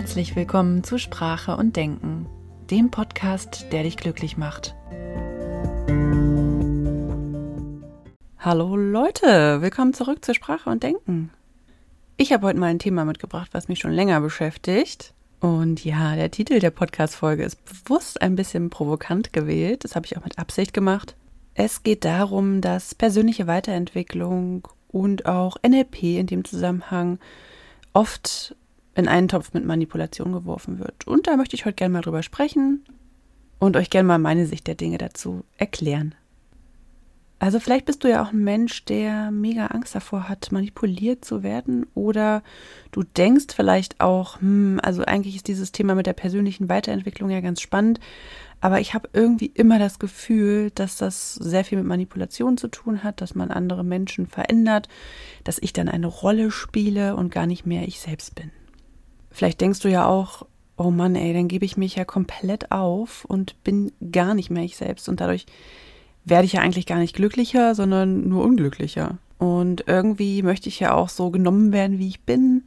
Herzlich willkommen zu Sprache und Denken, dem Podcast, der dich glücklich macht. Hallo Leute, willkommen zurück zu Sprache und Denken. Ich habe heute mal ein Thema mitgebracht, was mich schon länger beschäftigt. Und ja, der Titel der Podcast-Folge ist bewusst ein bisschen provokant gewählt. Das habe ich auch mit Absicht gemacht. Es geht darum, dass persönliche Weiterentwicklung und auch NLP in dem Zusammenhang oft in einen Topf mit Manipulation geworfen wird. Und da möchte ich heute gerne mal drüber sprechen und euch gerne mal meine Sicht der Dinge dazu erklären. Also vielleicht bist du ja auch ein Mensch, der mega Angst davor hat, manipuliert zu werden. Oder du denkst vielleicht auch, hm, also eigentlich ist dieses Thema mit der persönlichen Weiterentwicklung ja ganz spannend. Aber ich habe irgendwie immer das Gefühl, dass das sehr viel mit Manipulation zu tun hat, dass man andere Menschen verändert, dass ich dann eine Rolle spiele und gar nicht mehr ich selbst bin. Vielleicht denkst du ja auch, oh Mann, ey, dann gebe ich mich ja komplett auf und bin gar nicht mehr ich selbst und dadurch werde ich ja eigentlich gar nicht glücklicher, sondern nur unglücklicher. Und irgendwie möchte ich ja auch so genommen werden, wie ich bin,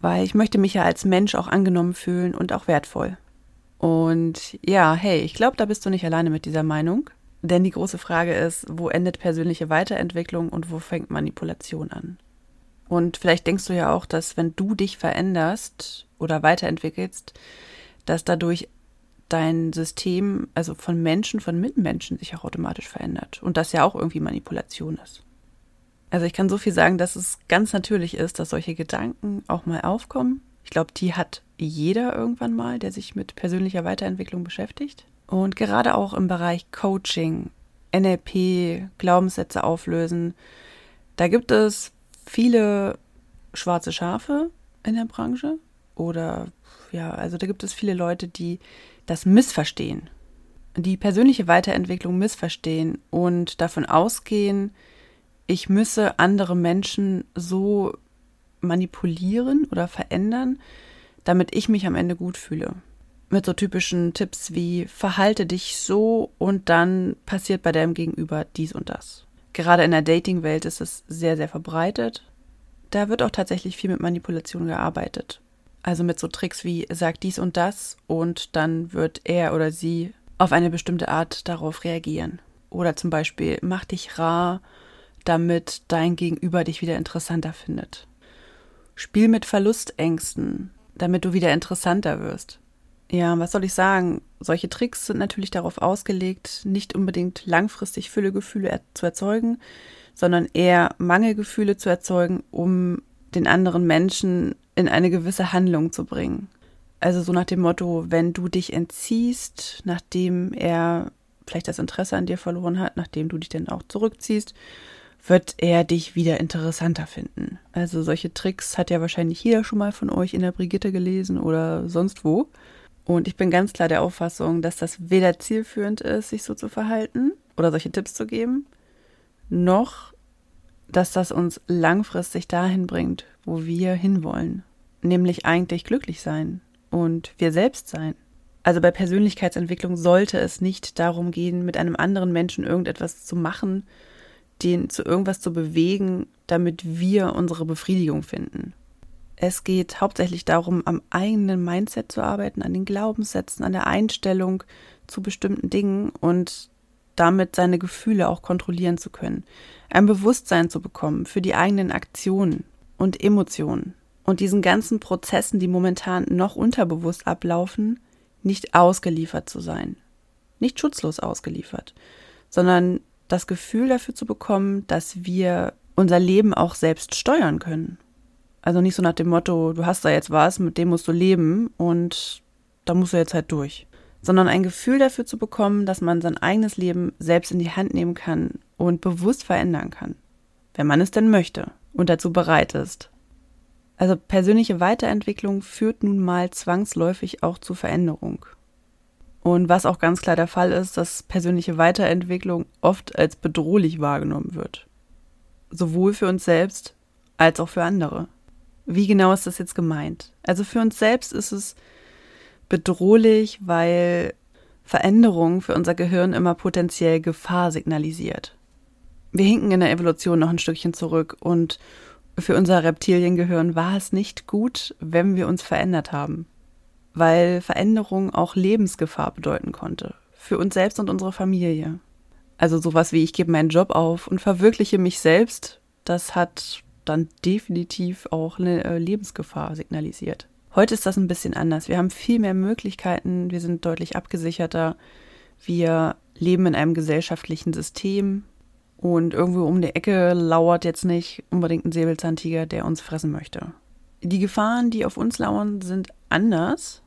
weil ich möchte mich ja als Mensch auch angenommen fühlen und auch wertvoll. Und ja, hey, ich glaube, da bist du nicht alleine mit dieser Meinung. Denn die große Frage ist, wo endet persönliche Weiterentwicklung und wo fängt Manipulation an? Und vielleicht denkst du ja auch, dass wenn du dich veränderst oder weiterentwickelst, dass dadurch dein System, also von Menschen, von Mitmenschen sich auch automatisch verändert. Und das ja auch irgendwie Manipulation ist. Also ich kann so viel sagen, dass es ganz natürlich ist, dass solche Gedanken auch mal aufkommen. Ich glaube, die hat jeder irgendwann mal, der sich mit persönlicher Weiterentwicklung beschäftigt. Und gerade auch im Bereich Coaching, NLP, Glaubenssätze auflösen, da gibt es viele schwarze Schafe in der Branche. Oder ja, also da gibt es viele Leute, die das missverstehen, die persönliche Weiterentwicklung missverstehen und davon ausgehen, ich müsse andere Menschen so manipulieren oder verändern, damit ich mich am Ende gut fühle. Mit so typischen Tipps wie verhalte dich so und dann passiert bei deinem Gegenüber dies und das. Gerade in der Dating-Welt ist es sehr, sehr verbreitet. Da wird auch tatsächlich viel mit Manipulation gearbeitet. Also mit so Tricks wie sag dies und das und dann wird er oder sie auf eine bestimmte Art darauf reagieren. Oder zum Beispiel mach dich rar, damit dein Gegenüber dich wieder interessanter findet. Spiel mit Verlustängsten, damit du wieder interessanter wirst. Ja, was soll ich sagen? Solche Tricks sind natürlich darauf ausgelegt, nicht unbedingt langfristig Füllegefühle zu erzeugen, sondern eher Mangelgefühle zu erzeugen, um den anderen Menschen in eine gewisse Handlung zu bringen. Also so nach dem Motto, wenn du dich entziehst, nachdem er vielleicht das Interesse an dir verloren hat, nachdem du dich dann auch zurückziehst, wird er dich wieder interessanter finden. Also solche Tricks hat ja wahrscheinlich jeder schon mal von euch in der Brigitte gelesen oder sonst wo. Und ich bin ganz klar der Auffassung, dass das weder zielführend ist, sich so zu verhalten oder solche Tipps zu geben, noch dass das uns langfristig dahin bringt, wo wir hinwollen, nämlich eigentlich glücklich sein und wir selbst sein. Also bei Persönlichkeitsentwicklung sollte es nicht darum gehen, mit einem anderen Menschen irgendetwas zu machen, den zu irgendwas zu bewegen, damit wir unsere Befriedigung finden. Es geht hauptsächlich darum, am eigenen Mindset zu arbeiten, an den Glaubenssätzen, an der Einstellung zu bestimmten Dingen und damit seine Gefühle auch kontrollieren zu können, ein Bewusstsein zu bekommen für die eigenen Aktionen und Emotionen und diesen ganzen Prozessen, die momentan noch unterbewusst ablaufen, nicht ausgeliefert zu sein, nicht schutzlos ausgeliefert, sondern das Gefühl dafür zu bekommen, dass wir unser Leben auch selbst steuern können. Also nicht so nach dem Motto, du hast da jetzt was, mit dem musst du leben und da musst du jetzt halt durch. Sondern ein Gefühl dafür zu bekommen, dass man sein eigenes Leben selbst in die Hand nehmen kann und bewusst verändern kann. Wenn man es denn möchte und dazu bereit ist. Also persönliche Weiterentwicklung führt nun mal zwangsläufig auch zu Veränderung. Und was auch ganz klar der Fall ist, dass persönliche Weiterentwicklung oft als bedrohlich wahrgenommen wird. Sowohl für uns selbst als auch für andere. Wie genau ist das jetzt gemeint? Also für uns selbst ist es bedrohlich, weil Veränderung für unser Gehirn immer potenziell Gefahr signalisiert. Wir hinken in der Evolution noch ein Stückchen zurück und Für unser Reptiliengehirn war es nicht gut, wenn wir uns verändert haben, weil Veränderung auch Lebensgefahr bedeuten konnte, für uns selbst und unsere Familie. Also sowas wie ich gebe meinen Job auf und verwirkliche mich selbst, das hat dann definitiv auch eine äh, Lebensgefahr signalisiert. Heute ist das ein bisschen anders. Wir haben viel mehr Möglichkeiten, wir sind deutlich abgesicherter, wir leben in einem gesellschaftlichen System und irgendwo um die Ecke lauert jetzt nicht unbedingt ein Säbelzahntiger, der uns fressen möchte. Die Gefahren, die auf uns lauern, sind anders.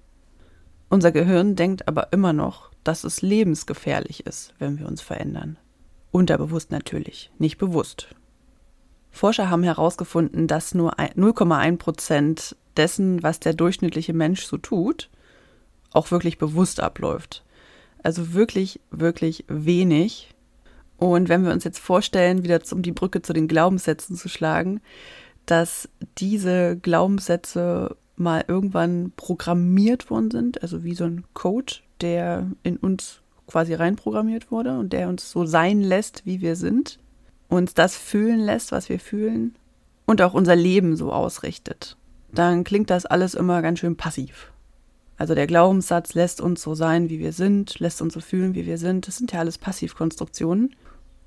Unser Gehirn denkt aber immer noch, dass es lebensgefährlich ist, wenn wir uns verändern. Unterbewusst natürlich, nicht bewusst. Forscher haben herausgefunden, dass nur 0,1 Prozent dessen, was der durchschnittliche Mensch so tut, auch wirklich bewusst abläuft. Also wirklich, wirklich wenig. Und wenn wir uns jetzt vorstellen, wieder um die Brücke zu den Glaubenssätzen zu schlagen, dass diese Glaubenssätze mal irgendwann programmiert worden sind, also wie so ein Code, der in uns quasi reinprogrammiert wurde und der uns so sein lässt, wie wir sind, uns das fühlen lässt, was wir fühlen und auch unser Leben so ausrichtet, dann klingt das alles immer ganz schön passiv. Also der Glaubenssatz lässt uns so sein, wie wir sind, lässt uns so fühlen, wie wir sind. Das sind ja alles Passivkonstruktionen.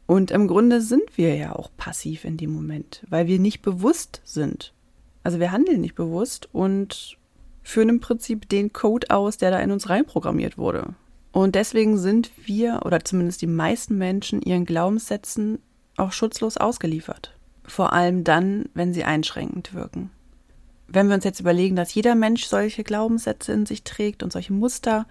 Und im Grunde sind wir ja auch passiv in dem Moment, weil wir nicht bewusst sind. Also wir handeln nicht bewusst und führen im Prinzip den Code aus, der da in uns reinprogrammiert wurde. Und deswegen sind wir, oder zumindest die meisten Menschen, ihren Glaubenssätzen auch schutzlos ausgeliefert. Vor allem dann, wenn sie einschränkend wirken wenn wir uns jetzt überlegen, dass jeder Mensch solche Glaubenssätze in sich trägt und solche Muster,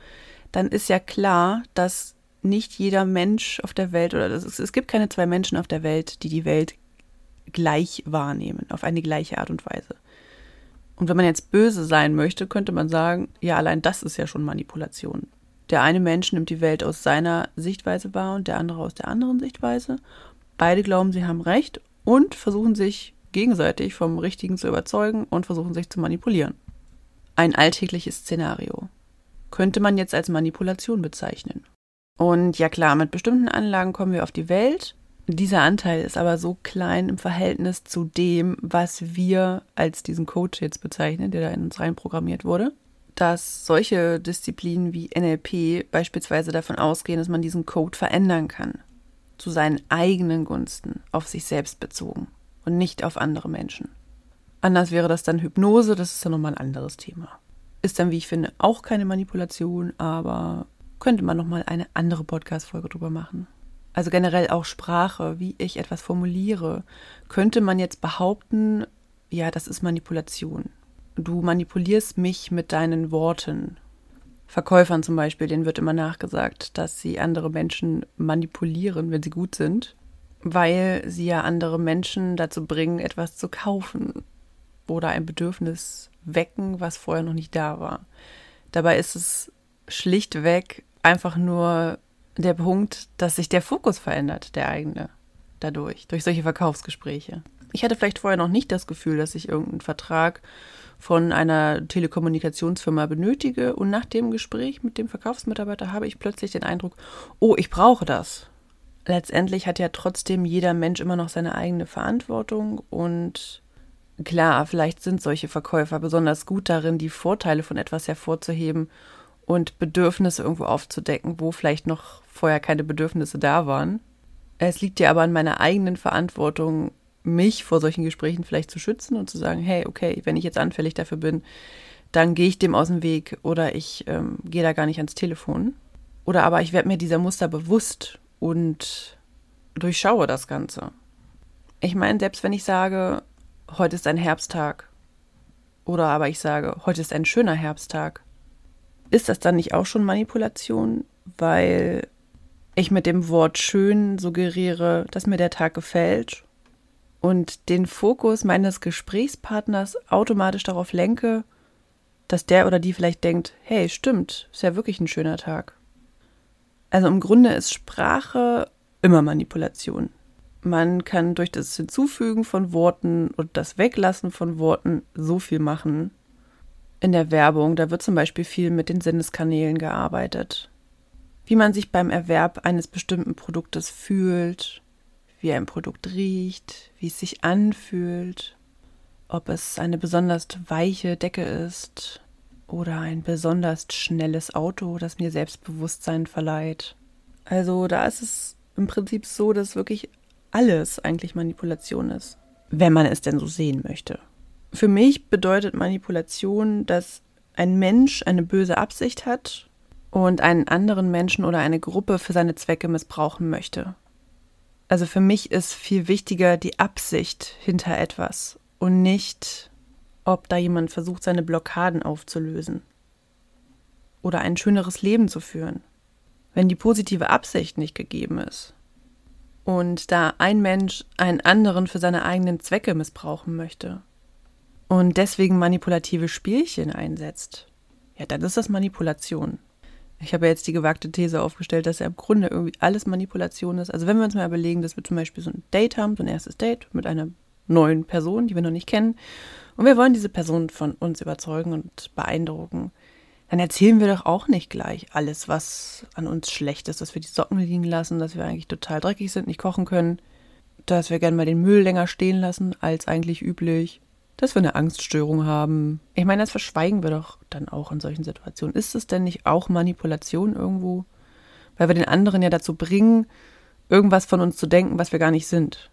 dann ist ja klar, dass nicht jeder Mensch auf der Welt oder es, es gibt keine zwei Menschen auf der Welt, die die Welt gleich wahrnehmen, auf eine gleiche Art und Weise. Und wenn man jetzt böse sein möchte, könnte man sagen, ja, allein das ist ja schon Manipulation. Der eine Mensch nimmt die Welt aus seiner Sichtweise wahr und der andere aus der anderen Sichtweise. Beide glauben, sie haben recht und versuchen sich gegenseitig vom Richtigen zu überzeugen und versuchen sich zu manipulieren. Ein alltägliches Szenario. Könnte man jetzt als Manipulation bezeichnen. Und ja klar, mit bestimmten Anlagen kommen wir auf die Welt. Dieser Anteil ist aber so klein im Verhältnis zu dem, was wir als diesen Code jetzt bezeichnen, der da in uns reinprogrammiert wurde, dass solche Disziplinen wie NLP beispielsweise davon ausgehen, dass man diesen Code verändern kann. Zu seinen eigenen Gunsten, auf sich selbst bezogen und nicht auf andere Menschen. Anders wäre das dann Hypnose, das ist dann nochmal ein anderes Thema. Ist dann, wie ich finde, auch keine Manipulation, aber könnte man nochmal eine andere Podcast-Folge drüber machen. Also generell auch Sprache, wie ich etwas formuliere, könnte man jetzt behaupten, ja, das ist Manipulation. Du manipulierst mich mit deinen Worten. Verkäufern zum Beispiel, denen wird immer nachgesagt, dass sie andere Menschen manipulieren, wenn sie gut sind weil sie ja andere Menschen dazu bringen, etwas zu kaufen oder ein Bedürfnis wecken, was vorher noch nicht da war. Dabei ist es schlichtweg einfach nur der Punkt, dass sich der Fokus verändert, der eigene, dadurch, durch solche Verkaufsgespräche. Ich hatte vielleicht vorher noch nicht das Gefühl, dass ich irgendeinen Vertrag von einer Telekommunikationsfirma benötige. Und nach dem Gespräch mit dem Verkaufsmitarbeiter habe ich plötzlich den Eindruck, oh, ich brauche das. Letztendlich hat ja trotzdem jeder Mensch immer noch seine eigene Verantwortung. Und klar, vielleicht sind solche Verkäufer besonders gut darin, die Vorteile von etwas hervorzuheben und Bedürfnisse irgendwo aufzudecken, wo vielleicht noch vorher keine Bedürfnisse da waren. Es liegt ja aber an meiner eigenen Verantwortung, mich vor solchen Gesprächen vielleicht zu schützen und zu sagen, hey, okay, wenn ich jetzt anfällig dafür bin, dann gehe ich dem aus dem Weg oder ich ähm, gehe da gar nicht ans Telefon. Oder aber ich werde mir dieser Muster bewusst und durchschaue das Ganze. Ich meine, selbst wenn ich sage, heute ist ein Herbsttag oder aber ich sage, heute ist ein schöner Herbsttag, ist das dann nicht auch schon Manipulation, weil ich mit dem Wort schön suggeriere, dass mir der Tag gefällt und den Fokus meines Gesprächspartners automatisch darauf lenke, dass der oder die vielleicht denkt, hey, stimmt, ist ja wirklich ein schöner Tag. Also im Grunde ist Sprache immer Manipulation. Man kann durch das Hinzufügen von Worten und das Weglassen von Worten so viel machen. In der Werbung, da wird zum Beispiel viel mit den Sinneskanälen gearbeitet. Wie man sich beim Erwerb eines bestimmten Produktes fühlt, wie ein Produkt riecht, wie es sich anfühlt. ob es eine besonders weiche Decke ist oder ein besonders schnelles Auto, das mir Selbstbewusstsein verleiht. Also da ist es im Prinzip so, dass wirklich alles eigentlich Manipulation ist, wenn man es denn so sehen möchte. Für mich bedeutet Manipulation, dass ein Mensch eine böse Absicht hat und einen anderen Menschen oder eine Gruppe für seine Zwecke missbrauchen möchte. Also für mich ist viel wichtiger die Absicht hinter etwas und nicht, ob da jemand versucht, seine Blockaden aufzulösen oder ein schöneres Leben zu führen. Wenn die positive Absicht nicht gegeben ist und da ein Mensch einen anderen für seine eigenen Zwecke missbrauchen möchte und deswegen manipulative Spielchen einsetzt, ja, dann ist das Manipulation. Ich habe jetzt die gewagte These aufgestellt, dass ja im Grunde irgendwie alles Manipulation ist. Also wenn wir uns mal überlegen, dass wir zum Beispiel so ein Date haben, so ein erstes Date mit einer neuen Person, die wir noch nicht kennen, und wir wollen diese Person von uns überzeugen und beeindrucken, dann erzählen wir doch auch nicht gleich alles, was an uns schlecht ist, dass wir die Socken liegen lassen, dass wir eigentlich total dreckig sind, nicht kochen können, dass wir gerne mal den Müll länger stehen lassen als eigentlich üblich, dass wir eine Angststörung haben. Ich meine, das verschweigen wir doch dann auch in solchen Situationen. Ist es denn nicht auch Manipulation irgendwo? Weil wir den anderen ja dazu bringen, irgendwas von uns zu denken, was wir gar nicht sind.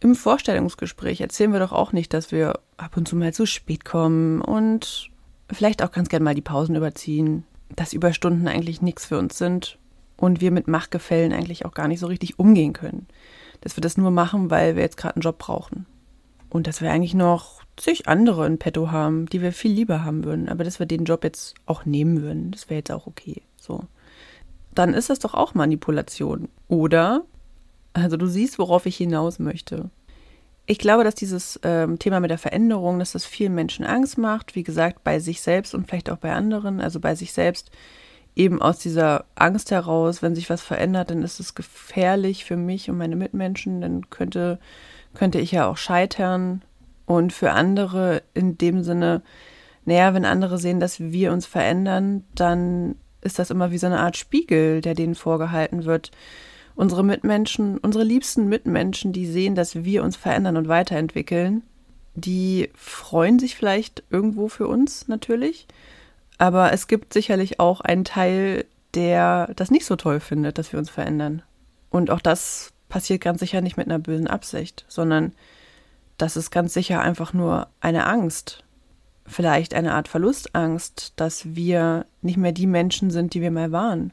Im Vorstellungsgespräch erzählen wir doch auch nicht, dass wir ab und zu mal zu spät kommen und vielleicht auch ganz gern mal die Pausen überziehen, dass Überstunden eigentlich nichts für uns sind und wir mit Machtgefällen eigentlich auch gar nicht so richtig umgehen können. Dass wir das nur machen, weil wir jetzt gerade einen Job brauchen. Und dass wir eigentlich noch zig andere in petto haben, die wir viel lieber haben würden, aber dass wir den Job jetzt auch nehmen würden, das wäre jetzt auch okay. So. Dann ist das doch auch Manipulation. Oder, also du siehst, worauf ich hinaus möchte. Ich glaube, dass dieses ähm, Thema mit der Veränderung, dass das vielen Menschen Angst macht, wie gesagt, bei sich selbst und vielleicht auch bei anderen, also bei sich selbst eben aus dieser Angst heraus, wenn sich was verändert, dann ist es gefährlich für mich und meine Mitmenschen, dann könnte, könnte ich ja auch scheitern, und für andere in dem Sinne, naja, wenn andere sehen, dass wir uns verändern, dann ist das immer wie so eine Art Spiegel, der denen vorgehalten wird. Unsere Mitmenschen, unsere liebsten Mitmenschen, die sehen, dass wir uns verändern und weiterentwickeln, die freuen sich vielleicht irgendwo für uns natürlich. Aber es gibt sicherlich auch einen Teil, der das nicht so toll findet, dass wir uns verändern. Und auch das passiert ganz sicher nicht mit einer bösen Absicht, sondern das ist ganz sicher einfach nur eine Angst. Vielleicht eine Art Verlustangst, dass wir nicht mehr die Menschen sind, die wir mal waren.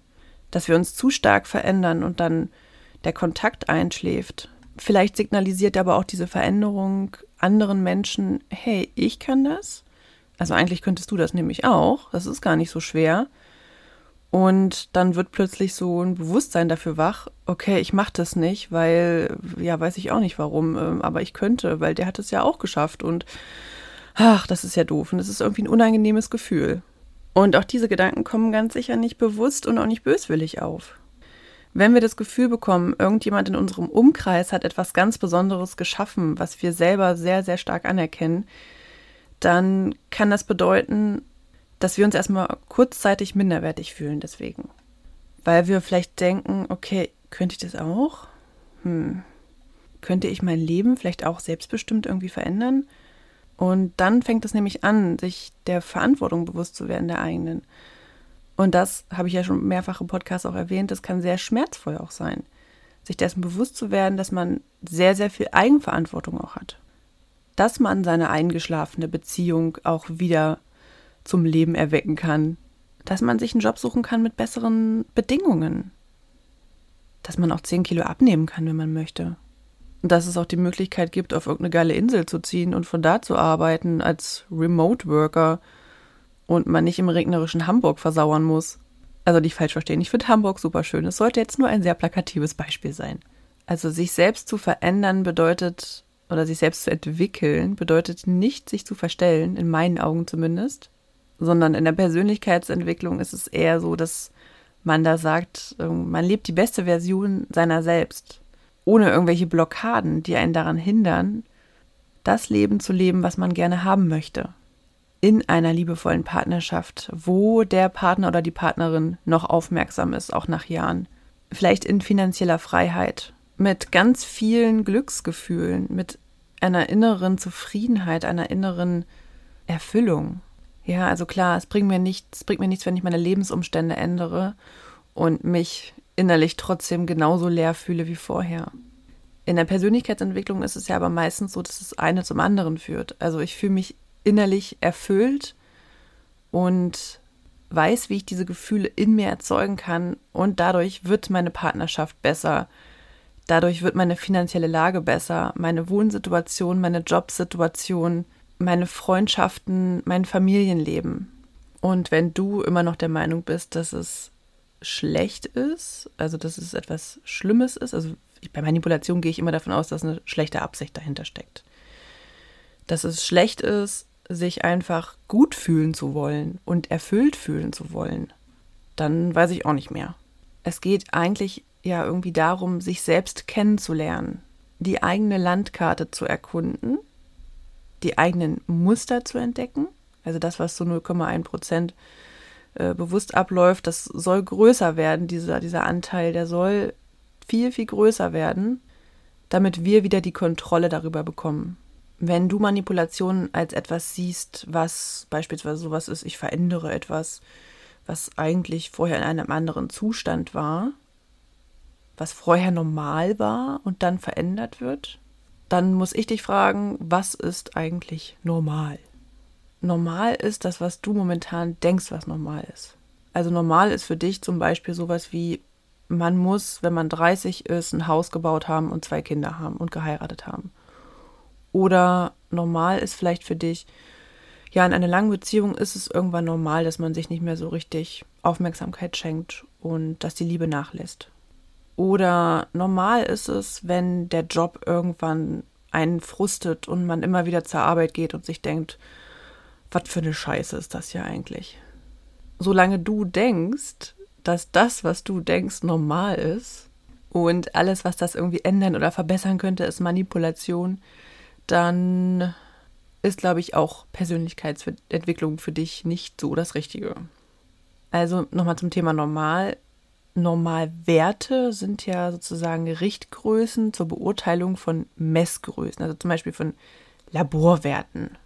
Dass wir uns zu stark verändern und dann der Kontakt einschläft. Vielleicht signalisiert aber auch diese Veränderung anderen Menschen, hey, ich kann das. Also eigentlich könntest du das nämlich auch. Das ist gar nicht so schwer. Und dann wird plötzlich so ein Bewusstsein dafür wach, okay, ich mache das nicht, weil, ja, weiß ich auch nicht warum, ähm, aber ich könnte, weil der hat es ja auch geschafft und ach, das ist ja doof und das ist irgendwie ein unangenehmes Gefühl. Und auch diese Gedanken kommen ganz sicher nicht bewusst und auch nicht böswillig auf. Wenn wir das Gefühl bekommen, irgendjemand in unserem Umkreis hat etwas ganz Besonderes geschaffen, was wir selber sehr, sehr stark anerkennen, dann kann das bedeuten, dass wir uns erstmal kurzzeitig minderwertig fühlen deswegen. Weil wir vielleicht denken, okay, könnte ich das auch? Hm. Könnte ich mein Leben vielleicht auch selbstbestimmt irgendwie verändern? Und dann fängt es nämlich an, sich der Verantwortung bewusst zu werden, der eigenen. Und das habe ich ja schon mehrfach im Podcast auch erwähnt, das kann sehr schmerzvoll auch sein. Sich dessen bewusst zu werden, dass man sehr, sehr viel Eigenverantwortung auch hat. Dass man seine eingeschlafene Beziehung auch wieder zum Leben erwecken kann. Dass man sich einen Job suchen kann mit besseren Bedingungen. Dass man auch 10 Kilo abnehmen kann, wenn man möchte. Und dass es auch die Möglichkeit gibt, auf irgendeine geile Insel zu ziehen und von da zu arbeiten als Remote Worker und man nicht im regnerischen Hamburg versauern muss. Also nicht falsch verstehen, ich finde Hamburg super schön. Es sollte jetzt nur ein sehr plakatives Beispiel sein. Also sich selbst zu verändern bedeutet, oder sich selbst zu entwickeln, bedeutet nicht sich zu verstellen, in meinen Augen zumindest, sondern in der Persönlichkeitsentwicklung ist es eher so, dass man da sagt, ähm, man lebt die beste Version seiner selbst, ohne irgendwelche Blockaden, die einen daran hindern, das Leben zu leben, was man gerne haben möchte. In einer liebevollen Partnerschaft, wo der Partner oder die Partnerin noch aufmerksam ist, auch nach Jahren. Vielleicht in finanzieller Freiheit, mit ganz vielen Glücksgefühlen, mit einer inneren Zufriedenheit, einer inneren Erfüllung. Ja, also klar, es bringt mir nichts, bringt mir nichts, wenn ich meine Lebensumstände ändere und mich innerlich trotzdem genauso leer fühle wie vorher. In der Persönlichkeitsentwicklung ist es ja aber meistens so, dass das eine zum anderen führt. Also ich fühle mich innerlich erfüllt und weiß, wie ich diese Gefühle in mir erzeugen kann und dadurch wird meine Partnerschaft besser. Dadurch wird meine finanzielle Lage besser, meine Wohnsituation, meine Jobsituation, meine Freundschaften, mein Familienleben. Und wenn du immer noch der Meinung bist, dass es schlecht ist, also dass es etwas Schlimmes ist, also bei Manipulation gehe ich immer davon aus, dass eine schlechte Absicht dahinter steckt. Dass es schlecht ist, sich einfach gut fühlen zu wollen und erfüllt fühlen zu wollen, dann weiß ich auch nicht mehr. Es geht eigentlich ja irgendwie darum, sich selbst kennenzulernen, die eigene Landkarte zu erkunden, die eigenen Muster zu entdecken. Also das, was so 0,1 Prozent äh, bewusst abläuft, das soll größer werden, dieser, dieser Anteil, der soll viel, viel größer werden, damit wir wieder die Kontrolle darüber bekommen. Wenn du Manipulationen als etwas siehst, was beispielsweise sowas ist, ich verändere etwas, was eigentlich vorher in einem anderen Zustand war, was vorher normal war und dann verändert wird, dann muss ich dich fragen, was ist eigentlich normal? Normal ist das, was du momentan denkst, was normal ist. Also normal ist für dich zum Beispiel sowas wie, man muss, wenn man 30 ist, ein Haus gebaut haben und zwei Kinder haben und geheiratet haben. Oder normal ist vielleicht für dich, ja, in einer langen Beziehung ist es irgendwann normal, dass man sich nicht mehr so richtig Aufmerksamkeit schenkt und dass die Liebe nachlässt. Oder normal ist es, wenn der Job irgendwann einen frustet und man immer wieder zur Arbeit geht und sich denkt, was für eine Scheiße ist das hier eigentlich? Solange du denkst, dass das, was du denkst, normal ist und alles, was das irgendwie ändern oder verbessern könnte, ist Manipulation, dann ist, glaube ich, auch Persönlichkeitsentwicklung für dich nicht so das Richtige. Also nochmal zum Thema normal. Normalwerte sind ja sozusagen Richtgrößen zur Beurteilung von Messgrößen, also zum Beispiel von Laborwerten.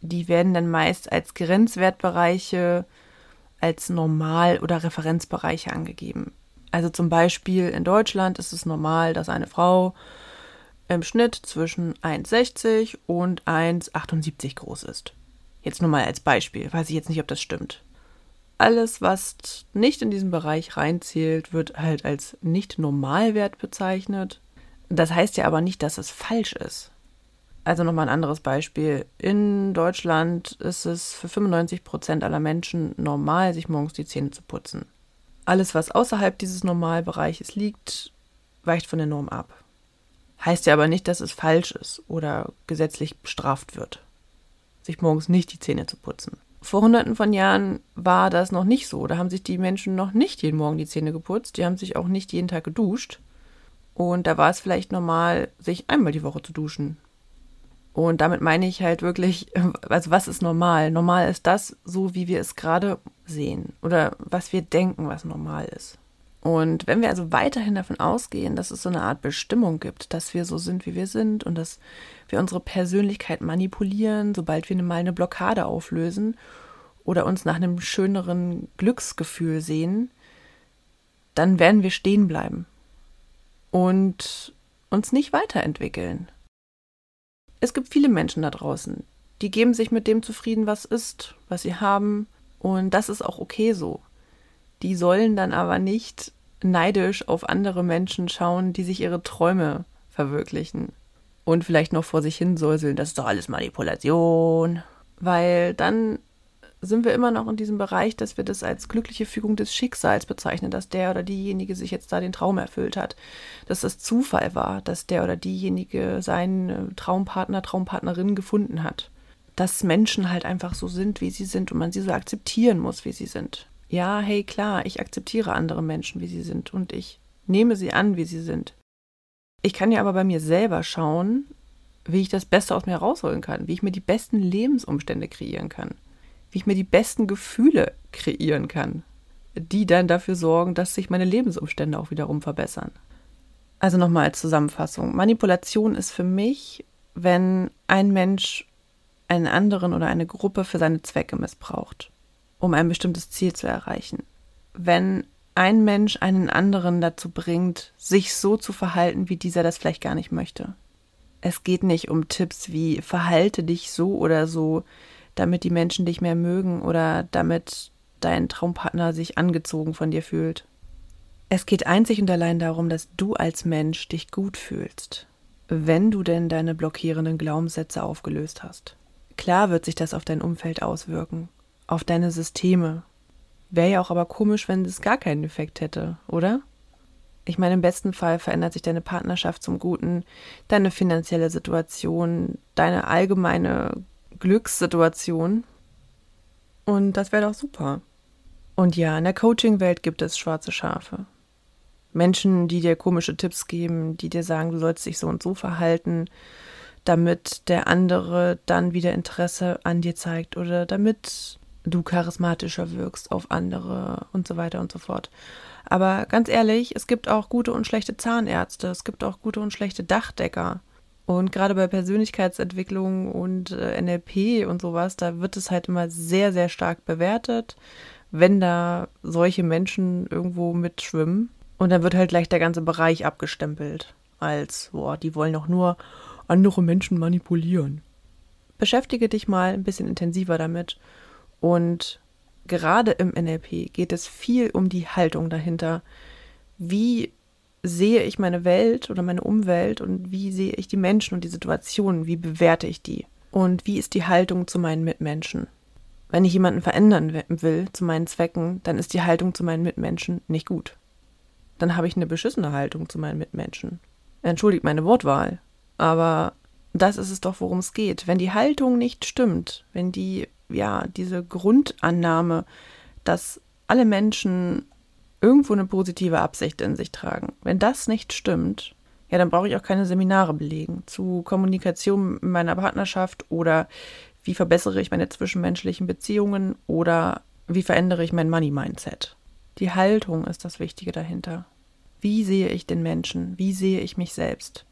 Die werden dann meist als Grenzwertbereiche, als Normal- oder Referenzbereiche angegeben. Also zum Beispiel in Deutschland ist es normal, dass eine Frau im Schnitt zwischen 1,60 und 1,78 groß ist. Jetzt nur mal als Beispiel, weiß ich jetzt nicht, ob das stimmt. Alles, was nicht in diesen Bereich reinzählt, wird halt als nicht Normalwert bezeichnet. Das heißt ja aber nicht, dass es falsch ist. Also nochmal ein anderes Beispiel. In Deutschland ist es für 95 Prozent aller Menschen normal, sich morgens die Zähne zu putzen. Alles, was außerhalb dieses Normalbereiches liegt, weicht von der Norm ab. Heißt ja aber nicht, dass es falsch ist oder gesetzlich bestraft wird, sich morgens nicht die Zähne zu putzen. Vor hunderten von Jahren war das noch nicht so. Da haben sich die Menschen noch nicht jeden Morgen die Zähne geputzt. Die haben sich auch nicht jeden Tag geduscht. Und da war es vielleicht normal, sich einmal die Woche zu duschen. Und damit meine ich halt wirklich, also was ist normal? Normal ist das, so wie wir es gerade sehen oder was wir denken, was normal ist. Und wenn wir also weiterhin davon ausgehen, dass es so eine Art Bestimmung gibt, dass wir so sind, wie wir sind und dass wir unsere Persönlichkeit manipulieren, sobald wir mal eine Blockade auflösen oder uns nach einem schöneren Glücksgefühl sehen, dann werden wir stehen bleiben und uns nicht weiterentwickeln. Es gibt viele Menschen da draußen, die geben sich mit dem zufrieden, was ist, was sie haben, und das ist auch okay so. Die sollen dann aber nicht neidisch auf andere Menschen schauen, die sich ihre Träume verwirklichen. Und vielleicht noch vor sich hin säuseln, das ist doch alles Manipulation. Weil dann sind wir immer noch in diesem Bereich, dass wir das als glückliche Fügung des Schicksals bezeichnen, dass der oder diejenige sich jetzt da den Traum erfüllt hat, dass das Zufall war, dass der oder diejenige seinen Traumpartner, Traumpartnerin gefunden hat. Dass Menschen halt einfach so sind, wie sie sind und man sie so akzeptieren muss, wie sie sind ja, hey klar, ich akzeptiere andere Menschen, wie sie sind und ich nehme sie an, wie sie sind. Ich kann ja aber bei mir selber schauen, wie ich das Beste aus mir rausholen kann, wie ich mir die besten Lebensumstände kreieren kann, wie ich mir die besten Gefühle kreieren kann, die dann dafür sorgen, dass sich meine Lebensumstände auch wiederum verbessern. Also nochmal als Zusammenfassung. Manipulation ist für mich wenn ein Mensch einen anderen oder eine Gruppe für seine Zwecke missbraucht, um ein bestimmtes Ziel zu erreichen. Wenn ein Mensch einen anderen dazu bringt, sich so zu verhalten, wie dieser das vielleicht gar nicht möchte. Es geht nicht um Tipps wie verhalte dich so oder so, damit die Menschen dich mehr mögen oder damit dein Traumpartner sich angezogen von dir fühlt. Es geht einzig und allein darum, dass du als Mensch dich gut fühlst, wenn du denn deine blockierenden Glaubenssätze aufgelöst hast. Klar wird sich das auf dein Umfeld auswirken, auf deine Systeme. Wäre ja auch aber komisch, wenn es gar keinen Effekt hätte, oder? Ich meine, im besten Fall verändert sich deine Partnerschaft zum Guten, deine finanzielle Situation, deine allgemeine Glückssituation. Und das wäre doch super. Und ja, in der Coaching-Welt gibt es schwarze Schafe. Menschen, die dir komische Tipps geben, die dir sagen, du sollst dich so und so verhalten, damit der andere dann wieder Interesse an dir zeigt oder damit du charismatischer wirkst auf andere und so weiter und so fort. Aber ganz ehrlich, es gibt auch gute und schlechte Zahnärzte, es gibt auch gute und schlechte Dachdecker. Und gerade bei Persönlichkeitsentwicklung und äh, NLP und sowas, da wird es halt immer sehr, sehr stark bewertet, wenn da solche Menschen irgendwo mitschwimmen. Und dann wird halt gleich der ganze Bereich abgestempelt als, boah, die wollen doch nur andere Menschen manipulieren. Beschäftige dich mal ein bisschen intensiver damit und gerade im NLP geht es viel um die Haltung dahinter. Wie sehe ich meine Welt oder meine Umwelt und wie sehe ich die Menschen und die Situationen? Wie bewerte ich die? Und wie ist die Haltung zu meinen Mitmenschen? Wenn ich jemanden verändern will zu meinen Zwecken, dann ist die Haltung zu meinen Mitmenschen nicht gut. Dann habe ich eine beschissene Haltung zu meinen Mitmenschen. Entschuldigt meine Wortwahl, aber das ist es doch, worum es geht. Wenn die Haltung nicht stimmt, wenn die, ja, diese Grundannahme, dass alle Menschen irgendwo eine positive Absicht in sich tragen, wenn das nicht stimmt, ja, dann brauche ich auch keine Seminare belegen zu Kommunikation in meiner Partnerschaft oder wie verbessere ich meine zwischenmenschlichen Beziehungen oder wie verändere ich mein Money-Mindset. Die Haltung ist das Wichtige dahinter. Wie sehe ich den Menschen? Wie sehe ich mich selbst?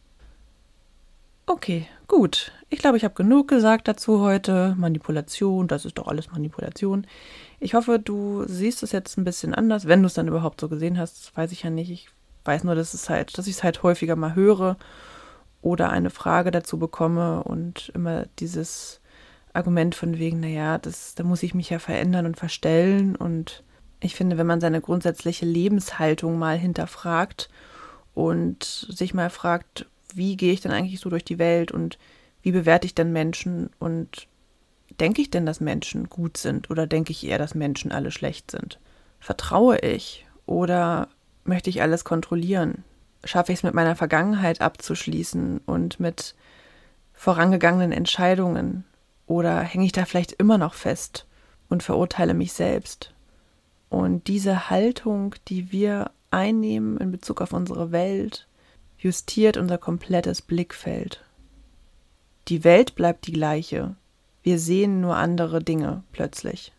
Okay, gut. Ich glaube, ich habe genug gesagt dazu heute. Manipulation, das ist doch alles Manipulation. Ich hoffe, du siehst es jetzt ein bisschen anders, wenn du es dann überhaupt so gesehen hast. weiß ich ja nicht. Ich weiß nur, dass es halt, dass ich es halt häufiger mal höre oder eine Frage dazu bekomme und immer dieses Argument von wegen, naja, das, da muss ich mich ja verändern und verstellen. Und ich finde, wenn man seine grundsätzliche Lebenshaltung mal hinterfragt und sich mal fragt, wie gehe ich denn eigentlich so durch die Welt und wie bewerte ich denn Menschen und denke ich denn, dass Menschen gut sind oder denke ich eher, dass Menschen alle schlecht sind? Vertraue ich oder möchte ich alles kontrollieren? Schaffe ich es mit meiner Vergangenheit abzuschließen und mit vorangegangenen Entscheidungen? Oder hänge ich da vielleicht immer noch fest und verurteile mich selbst? Und diese Haltung, die wir einnehmen in Bezug auf unsere Welt, justiert unser komplettes Blickfeld. Die Welt bleibt die gleiche. Wir sehen nur andere Dinge plötzlich.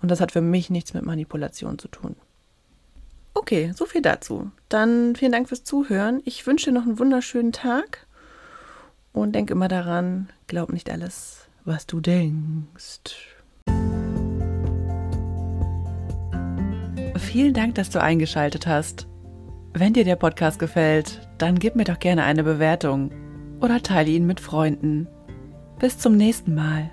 Und das hat für mich nichts mit Manipulation zu tun. Okay, so viel dazu. Dann vielen Dank fürs Zuhören. Ich wünsche dir noch einen wunderschönen Tag und denk immer daran, glaub nicht alles, was du denkst. Vielen Dank, dass du eingeschaltet hast. Wenn dir der Podcast gefällt, dann gib mir doch gerne eine Bewertung oder teile ihn mit Freunden. Bis zum nächsten Mal.